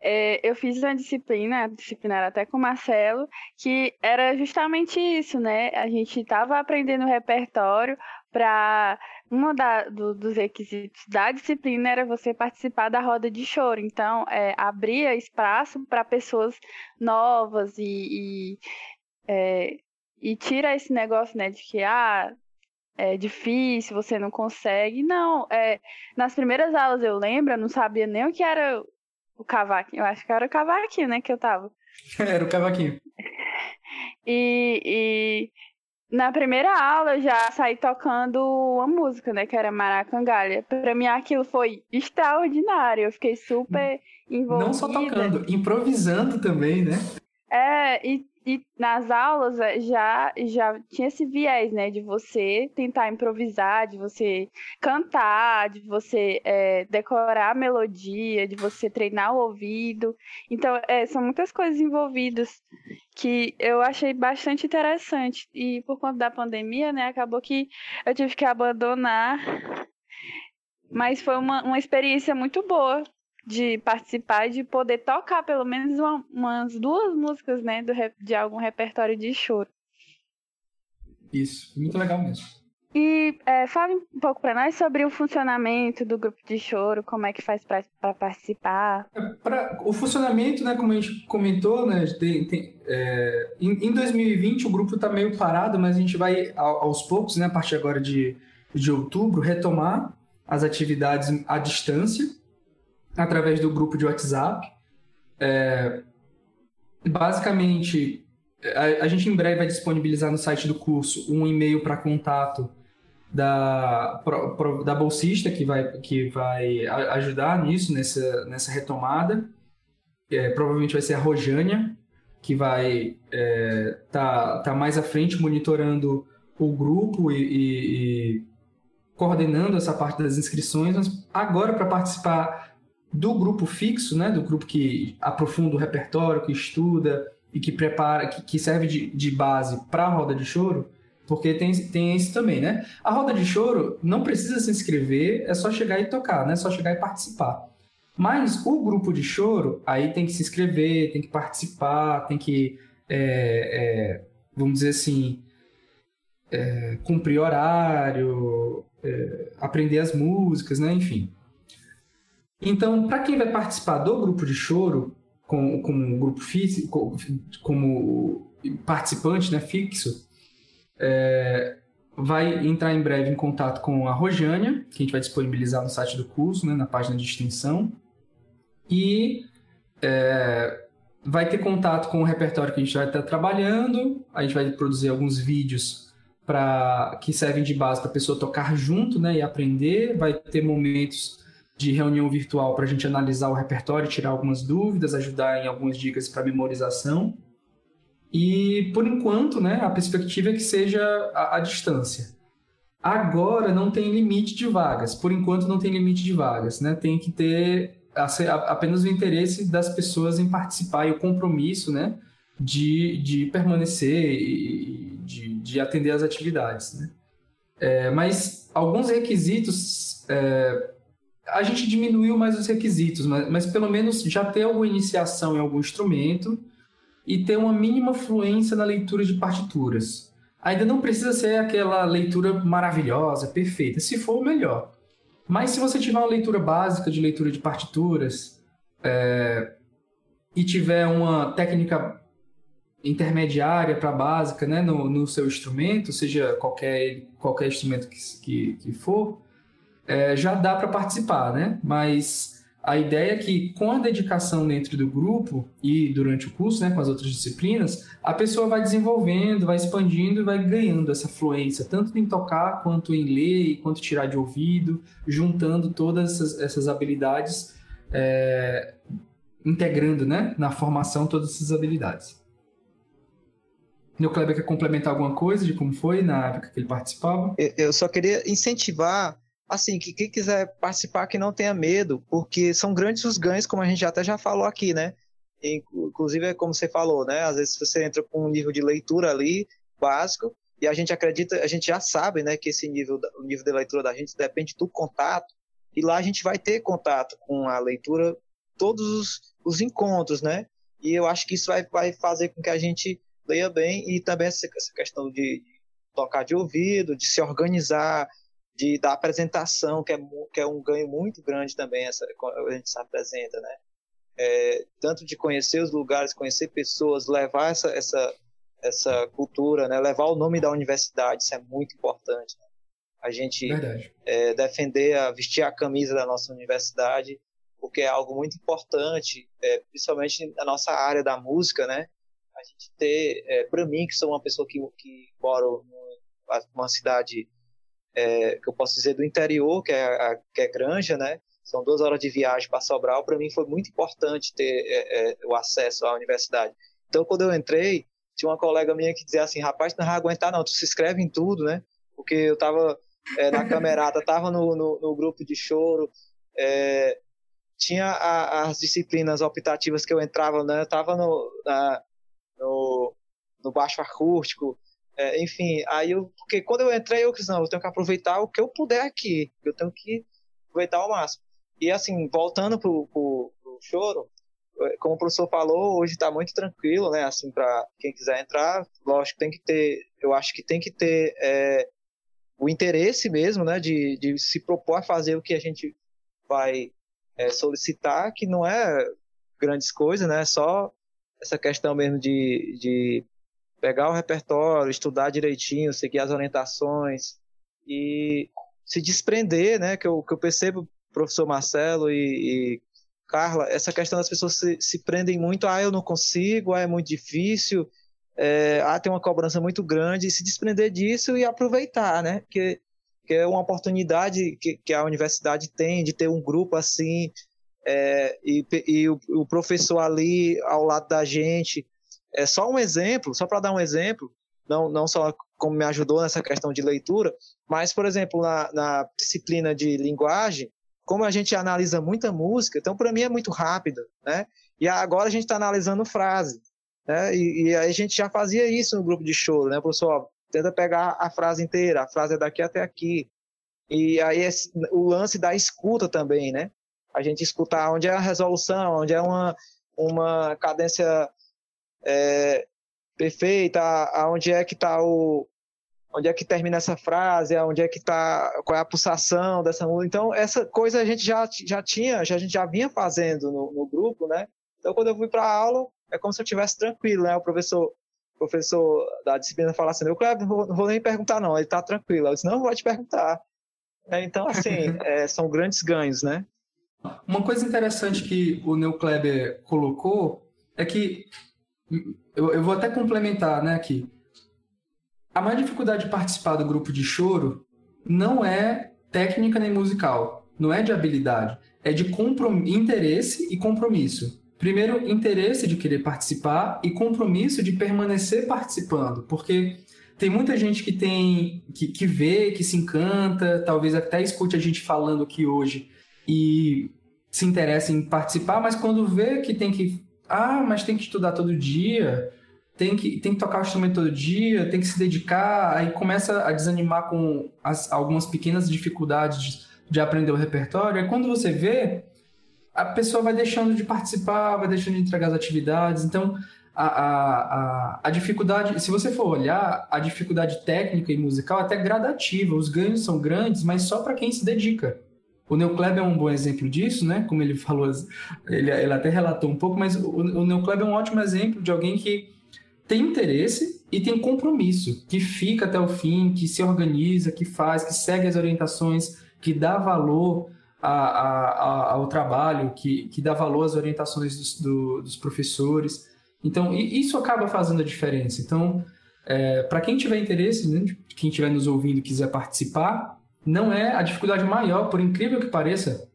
é, eu fiz uma disciplina, a disciplina era até com o Marcelo, que era justamente isso, né? A gente estava aprendendo repertório para um do, dos requisitos da disciplina era você participar da roda de choro. Então, é, abria espaço para pessoas novas e, e, é, e tira esse negócio né, de que ah, é difícil, você não consegue. Não, é, nas primeiras aulas eu lembro, eu não sabia nem o que era o cavaquinho. Eu acho que era o cavaquinho, né, que eu tava. era o cavaquinho. E, e na primeira aula eu já saí tocando uma música, né, que era Maracangalha. Para mim aquilo foi extraordinário, eu fiquei super envolvida. Não só tocando, improvisando também, né? É, e e nas aulas eh, já, já tinha esse viés, né? De você tentar improvisar, de você cantar, de você é, decorar a melodia, de você treinar o ouvido. Então, é, são muitas coisas envolvidas que eu achei bastante interessante. E por conta da pandemia, né? Acabou que eu tive que abandonar. Mas foi uma, uma experiência muito boa de participar e de poder tocar pelo menos uma, umas duas músicas, né, do, de algum repertório de choro. Isso, muito legal mesmo. E é, fale um pouco para nós sobre o funcionamento do grupo de choro, como é que faz para participar. É, pra, o funcionamento, né, como a gente comentou, né, tem, tem, é, em, em, 2020 o grupo está meio parado, mas a gente vai aos poucos, né, a partir agora de, de outubro, retomar as atividades à distância através do grupo de WhatsApp. É, basicamente, a, a, gente em breve vai disponibilizar no site do curso um e-mail para contato da, pro, da bolsista que vai, que vai ajudar nisso, nessa, nessa retomada. É, provavelmente vai ser a Rojânia, que vai estar é, tá, tá mais à frente monitorando o grupo e, e, e coordenando essa parte das inscrições. Mas agora, para participar do grupo fixo, né, do grupo que aprofunda o repertório, que estuda e que prepara, que, que serve de, de base para a roda de choro, porque tem, tem isso também, né? A roda de choro não precisa se inscrever, é só chegar e tocar, né? É só chegar e participar. Mas o grupo de choro, aí tem que se inscrever, tem que participar, tem que, é, é, vamos dizer assim, é, cumprir horário, é, aprender as músicas, né? Enfim. Então, para quem vai participar do grupo de choro, com, como grupo físico, como participante né, fixo, é, vai entrar em breve em contato com a Rojânia, que a gente vai disponibilizar no site do curso, né, na página de extensão, e é, vai ter contato com o repertório que a gente vai estar trabalhando, a gente vai produzir alguns vídeos para que servem de base para a pessoa tocar junto né, e aprender, vai ter momentos de reunião virtual para a gente analisar o repertório, tirar algumas dúvidas, ajudar em algumas dicas para memorização. E, por enquanto, né, a perspectiva é que seja a, a distância. Agora não tem limite de vagas. Por enquanto não tem limite de vagas. Né? Tem que ter apenas o interesse das pessoas em participar e o compromisso né, de, de permanecer e de, de atender às atividades. Né? É, mas alguns requisitos é, a gente diminuiu mais os requisitos, mas, mas pelo menos já ter alguma iniciação em algum instrumento e ter uma mínima fluência na leitura de partituras. Ainda não precisa ser aquela leitura maravilhosa, perfeita. Se for, melhor. Mas se você tiver uma leitura básica de leitura de partituras é, e tiver uma técnica intermediária para básica né, no, no, seu instrumento, seja qualquer, qualquer instrumento que, que, que for, é, já dá para participar, né? Mas a ideia é que com a dedicação dentro do grupo e durante o curso, né, com as outras disciplinas, a pessoa vai desenvolvendo, vai expandindo e vai ganhando essa fluência, tanto em tocar, quanto em ler, quanto tirar de ouvido, juntando todas essas, essas habilidades, é, integrando né, na formação todas essas habilidades. O Kleber quer complementar alguma coisa de como foi na época que ele participava? Eu só queria incentivar, assim, que quem quiser participar que não tenha medo, porque são grandes os ganhos, como a gente até já falou aqui, né? Inclusive, é como você falou, né? Às vezes você entra com um nível de leitura ali, básico, e a gente acredita, a gente já sabe, né, que esse nível, o nível de leitura da gente depende do contato, e lá a gente vai ter contato com a leitura, todos os, os encontros, né? E eu acho que isso vai, vai fazer com que a gente leia bem e também essa, essa questão de, tocar de ouvido, de se organizar, de da apresentação, que é, que é um ganho muito grande também, essa, a gente se apresenta, né? É, tanto de conhecer os lugares, conhecer pessoas, levar essa, essa, essa cultura, né? levar o nome da universidade, isso é muito importante. Né? A gente é, defender, a, vestir a camisa da nossa universidade, porque é algo muito importante, é, principalmente na nossa área da música, né? a gente ter, é, para mim, que sou uma pessoa que, que moro numa cidade é, que eu posso dizer do interior, que é, a, que é Granja, né? São duas horas de viagem para Sobral. Para mim foi muito importante ter é, é, o acesso à universidade. Então, quando eu entrei, tinha uma colega minha que dizia assim: rapaz, não vai aguentar, não, tu se inscreve em tudo, né? Porque eu estava é, na camerata, estava no, no, no, grupo de choro, é, tinha a, as disciplinas optativas que eu entrava, né? Eu estava no, no, no baixo acústico, é, enfim, aí eu, porque quando eu entrei, eu disse, não, eu tenho que aproveitar o que eu puder aqui, eu tenho que aproveitar ao máximo. E assim, voltando pro, pro, pro choro, é, como o professor falou, hoje está muito tranquilo, né, assim, para quem quiser entrar, lógico, tem que ter, eu acho que tem que ter é, o interesse mesmo, né, de, de se propor a fazer o que a gente vai é, solicitar, que não é grandes coisas, né, só essa questão mesmo de, de pegar o repertório, estudar direitinho, seguir as orientações e se desprender, né? Que eu, que eu percebo, professor Marcelo e, e Carla, essa questão das pessoas se, se prendem muito, ah, eu não consigo, ah, é muito difícil, é, ah, tem uma cobrança muito grande, e se desprender disso e aproveitar, né? Que, que é uma oportunidade que, que a universidade tem de ter um grupo assim, é, e, e o, o, professor ali ao lado da gente. É só um exemplo, só para dar um exemplo, não, não só como me ajudou nessa questão de leitura, mas, por exemplo, na, na disciplina de linguagem, como a gente analisa muita música, então para mim é muito rápido, né? E agora a gente está analisando frase, né? E, e, aí a gente já fazia isso no grupo de choro, né, professor? Tenta pegar a frase inteira, a frase é daqui até aqui. E aí o lance da escuta também, né? a gente escutar onde é a resolução, onde é uma, uma cadência é, perfeita, aonde é que está o onde é que termina essa frase, onde é que está qual é a pulsação dessa música. Então essa coisa a gente já, já tinha, já, a gente já vinha fazendo no, no grupo, né? Então quando eu fui para a aula é como se eu estivesse tranquilo, né? O professor professor da disciplina fala assim, eu vou, não vou nem perguntar não, ele está tranquilo. Eu disse, não, vou te perguntar. É, então, assim, é, são grandes ganhos, né? Uma coisa interessante que o Neo Kleber colocou é que eu, eu vou até complementar, né, aqui. A maior dificuldade de participar do grupo de choro não é técnica nem musical, não é de habilidade, é de interesse e compromisso. Primeiro, interesse de querer participar e compromisso de permanecer participando, porque tem muita gente que tem que, que vê, que se encanta, talvez até escute a gente falando aqui hoje e se interessa em participar, mas quando vê que tem que. Ah, mas tem que estudar todo dia, tem que, tem que tocar o instrumento todo dia, tem que se dedicar, aí começa a desanimar com as, algumas pequenas dificuldades de, de aprender o repertório. Aí quando você vê, a pessoa vai deixando de participar, vai deixando de entregar as atividades. Então, a, a, a, dificuldade, se você for olhar, a dificuldade técnica e musical é até gradativa. Os ganhos são grandes, mas só para quem se dedica. O Neocleb é um bom exemplo disso, né? Como ele falou, ele, ele até relatou um pouco, mas o, o Neocleb é um ótimo exemplo de alguém que tem interesse e tem compromisso, que fica até o fim, que se organiza, que faz, que segue as orientações, que dá valor a, a, a, ao trabalho, que, que dá valor às orientações dos, do, dos professores. Então, isso acaba fazendo a diferença. Então, é, para quem tiver interesse, né, quem estiver nos ouvindo e quiser participar, não é a dificuldade maior, por incrível que pareça,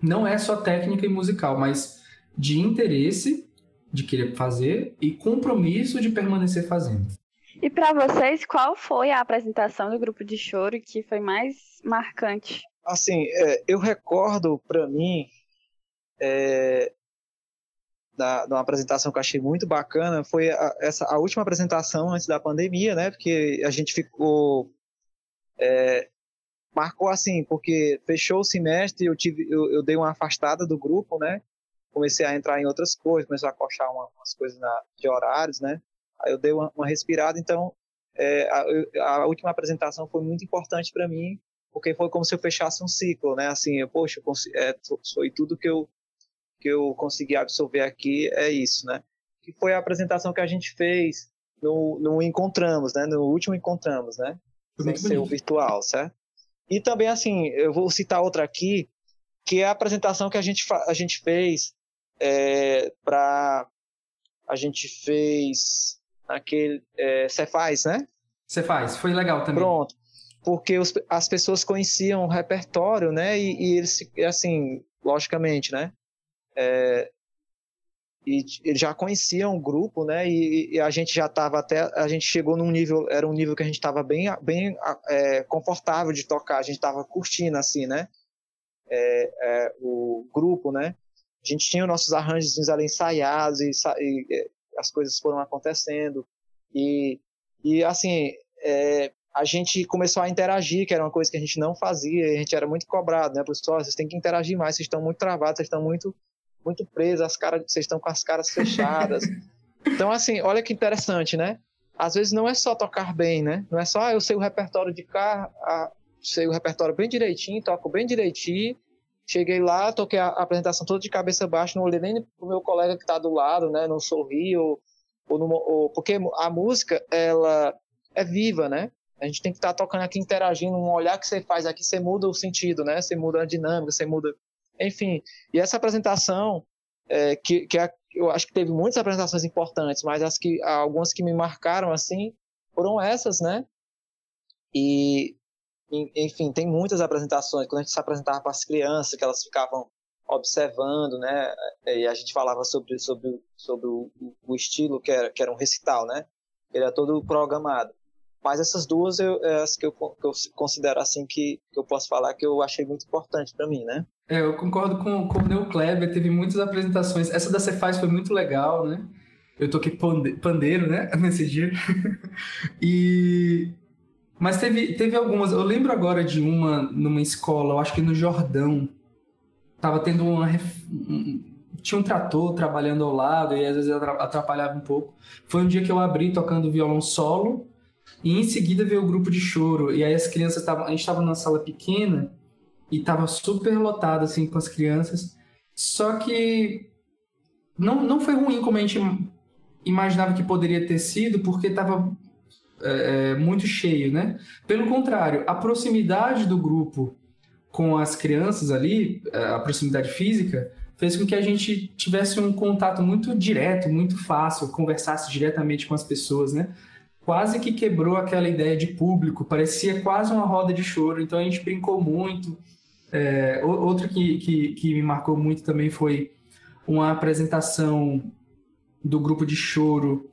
não é só técnica e musical, mas de interesse de querer fazer e compromisso de permanecer fazendo. E para vocês, qual foi a apresentação do grupo de choro que foi mais marcante? Assim, é, eu recordo para mim é, da, de uma apresentação que eu achei muito bacana foi a, essa a última apresentação antes da pandemia, né? Porque a gente ficou é, marcou assim, porque fechou o semestre, eu tive eu, eu, dei uma afastada do grupo, né? Comecei a entrar em outras coisas, comecei a coxar uma, umas coisas na, de horários, né? Aí eu dei uma, uma respirada, então é, a, a, última apresentação foi muito importante para mim, porque foi como se eu fechasse um ciclo, né? Assim, eu, poxa, eu, é, foi tudo que eu que eu consegui absorver aqui é isso, né? Que foi a apresentação que a gente fez no, no Encontramos, né? No último Encontramos, né? Sem ser o virtual, certo? E também, assim, eu vou citar outra aqui, que é a apresentação que a gente, a gente fez é, para... A gente fez aquele é, Cefaz, né? Cefaz, foi legal também. Pronto. Porque os, as pessoas conheciam o repertório, né? E, e eles, assim, logicamente, né? É, e eles já conheciam o grupo, né? E, e a gente já estava até, a gente chegou num nível, era um nível que a gente estava bem, bem é, confortável de tocar, a gente estava curtindo assim, né? É, é, o grupo, né? A gente tinha nossos arranjos ali ensaiados e, e, as coisas foram acontecendo e, e assim, é, a gente começou a interagir, que era uma coisa que a gente não fazia, a gente era muito cobrado, né? Pessoal, vocês têm que interagir mais, vocês estão muito travados, vocês estão muito muito presos, as caras, vocês estão com as caras fechadas. então, assim, olha que interessante, né? Às vezes não é só tocar bem, né? Não é só ah, eu sei o repertório de cá, a, sei o repertório bem direitinho, toco bem direitinho. Cheguei lá, toquei a, apresentação toda de cabeça baixa, não olhei nem pro meu colega que está do lado, né? Não sorri ou, ou, ou, porque a música ela é viva, né? A gente tem que estar tá tocando aqui, interagindo, um olhar que você faz aqui, você muda o sentido, né? Você muda a dinâmica, você muda enfim, e essa apresentação, é, que, que é, eu acho que teve muitas apresentações importantes, mas as que, algumas que me marcaram assim foram essas, né? E, enfim, tem muitas apresentações. Quando a gente se apresentava para as crianças, que elas ficavam observando, né? E a gente falava sobre, sobre, sobre o, o estilo, que era, que era um recital, né? Ele é todo programado. Mas essas duas eu, é as que eu, que eu considero assim que, que eu posso falar que eu achei muito importante para mim, né? É, eu concordo com, com o Neo Kleber, teve muitas apresentações. Essa da Cefaz foi muito legal, né? Eu toquei pandeiro, né, nesse dia. e... Mas teve, teve algumas. Eu lembro agora de uma numa escola, eu acho que no Jordão. Tava tendo uma. Tinha um trator trabalhando ao lado e às vezes atrapalhava um pouco. Foi um dia que eu abri tocando violão solo e em seguida veio o grupo de choro. E aí as crianças estavam. A gente estava numa sala pequena e tava super lotado assim com as crianças. Só que não, não foi ruim como a gente imaginava que poderia ter sido, porque estava é, é, muito cheio, né? Pelo contrário, a proximidade do grupo com as crianças ali, é, a proximidade física, fez com que a gente tivesse um contato muito direto, muito fácil, conversasse diretamente com as pessoas, né? Quase que quebrou aquela ideia de público, parecia quase uma roda de choro, então a gente brincou muito, é, outro que, que, que me marcou muito também foi uma apresentação do grupo de choro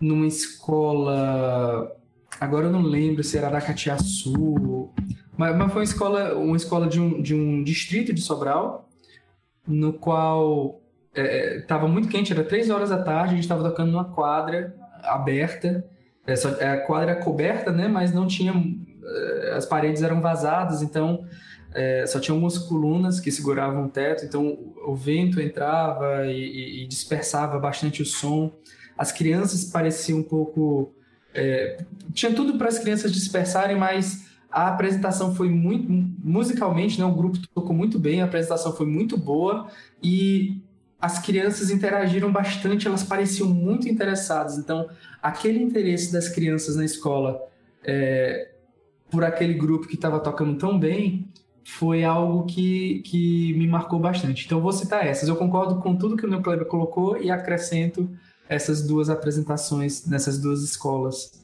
numa escola. Agora eu não lembro se era da Catiaçu, mas, mas foi uma escola, uma escola de, um, de um distrito de Sobral, no qual estava é, muito quente, era três horas da tarde, a gente estava tocando numa quadra aberta, é, é, a quadra coberta, né, mas não tinha. É, as paredes eram vazadas, então é, só tinha algumas colunas que seguravam o teto, então o vento entrava e, e dispersava bastante o som. as crianças pareciam um pouco. É, tinha tudo para as crianças dispersarem, mas a apresentação foi muito. Musicalmente, né, o grupo tocou muito bem, a apresentação foi muito boa e as crianças interagiram bastante, elas pareciam muito interessadas. Então, aquele interesse das crianças na escola é, por aquele grupo que estava tocando tão bem foi algo que, que me marcou bastante. Então, vou citar essas. Eu concordo com tudo que o Neo Kleber colocou e acrescento essas duas apresentações nessas duas escolas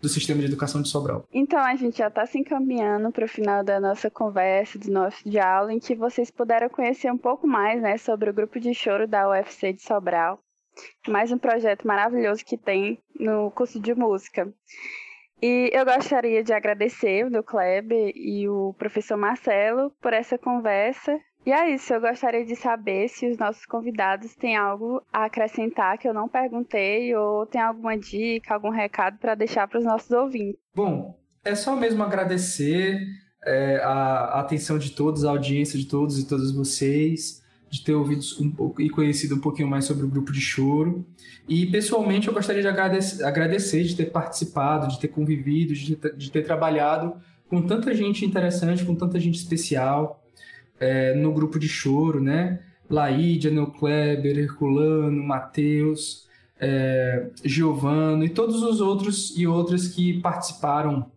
do sistema de educação de Sobral. Então, a gente já está se encaminhando para o final da nossa conversa, do nosso diálogo, em que vocês puderam conhecer um pouco mais né, sobre o grupo de choro da UFC de Sobral. Mais um projeto maravilhoso que tem no curso de música. E eu gostaria de agradecer o Kleber e o professor Marcelo por essa conversa. E é isso, eu gostaria de saber se os nossos convidados têm algo a acrescentar que eu não perguntei ou tem alguma dica, algum recado para deixar para os nossos ouvintes. Bom, é só mesmo agradecer é, a, a atenção de todos, a audiência de todos e todas vocês de ter ouvido um pouco e conhecido um pouquinho mais sobre o grupo de choro. E pessoalmente eu gostaria de agradecer, de ter participado, de ter convivido, de ter, de ter trabalhado com tanta gente interessante, com tanta gente especial é, no grupo de choro, né? Laídia, Neo Kleber, Herculano, Matheus, é, Giovano e todos os outros e outras que participaram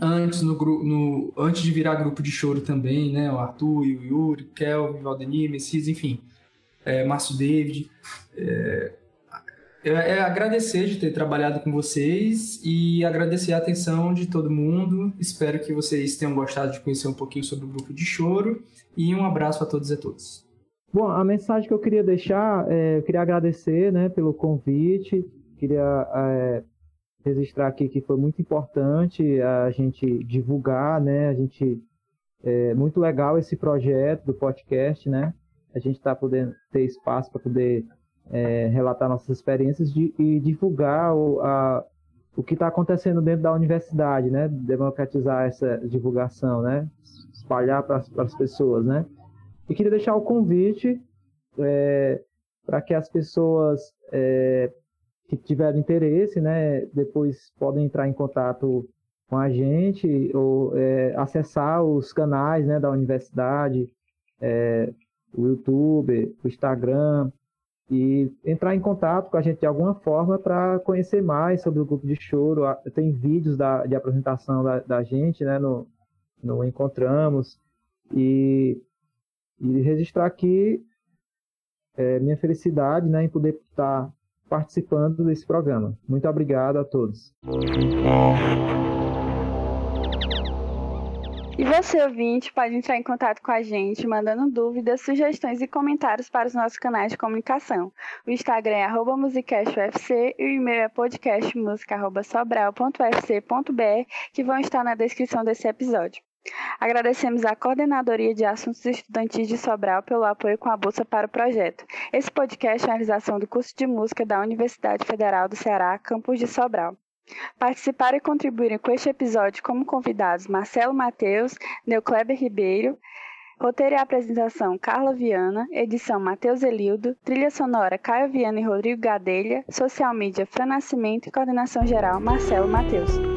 antes no, no antes de virar grupo de choro também, né? O Arthur, o Yuri, o Kelvin, Valdemir, Messias, enfim, é, Márcio David. É, é, é, agradecer de ter trabalhado com vocês e agradecer a atenção de todo mundo. Espero que vocês tenham gostado de conhecer um pouquinho sobre o grupo de choro e um abraço a todos e a todas. Bom, a mensagem que eu queria deixar, é, eu queria agradecer, né, pelo convite. Queria é, registrar aqui que foi muito importante a gente divulgar, né? A gente é muito legal esse projeto do podcast, né? A gente está podendo ter espaço para poder é, relatar nossas experiências de, e divulgar o, a, o que está acontecendo dentro da universidade, né? Democratizar essa divulgação, né? Espalhar para as pessoas, né? E queria deixar o convite é, para que as pessoas é, que tiverem interesse, né, depois podem entrar em contato com a gente ou é, acessar os canais né, da universidade, é, o YouTube, o Instagram, e entrar em contato com a gente de alguma forma para conhecer mais sobre o grupo de choro. Tem vídeos da, de apresentação da, da gente né, no, no Encontramos, e, e registrar aqui é, minha felicidade né, em poder estar participando desse programa. Muito obrigado a todos. E você, ouvinte, pode entrar em contato com a gente, mandando dúvidas, sugestões e comentários para os nossos canais de comunicação. O Instagram é musicastufc e o e-mail é podcastmusica.sobral.ufc.br, que vão estar na descrição desse episódio. Agradecemos à Coordenadoria de Assuntos Estudantis de Sobral pelo apoio com a bolsa para o projeto. Esse podcast é a realização do curso de música da Universidade Federal do Ceará, campus de Sobral. Participaram e contribuíram com este episódio como convidados Marcelo Mateus, Neucleber Ribeiro, roteiro e apresentação Carla Viana, edição Matheus Elildo, trilha sonora Caio Viana e Rodrigo Gadelha, social mídia Fran Nascimento e coordenação geral Marcelo Mateus.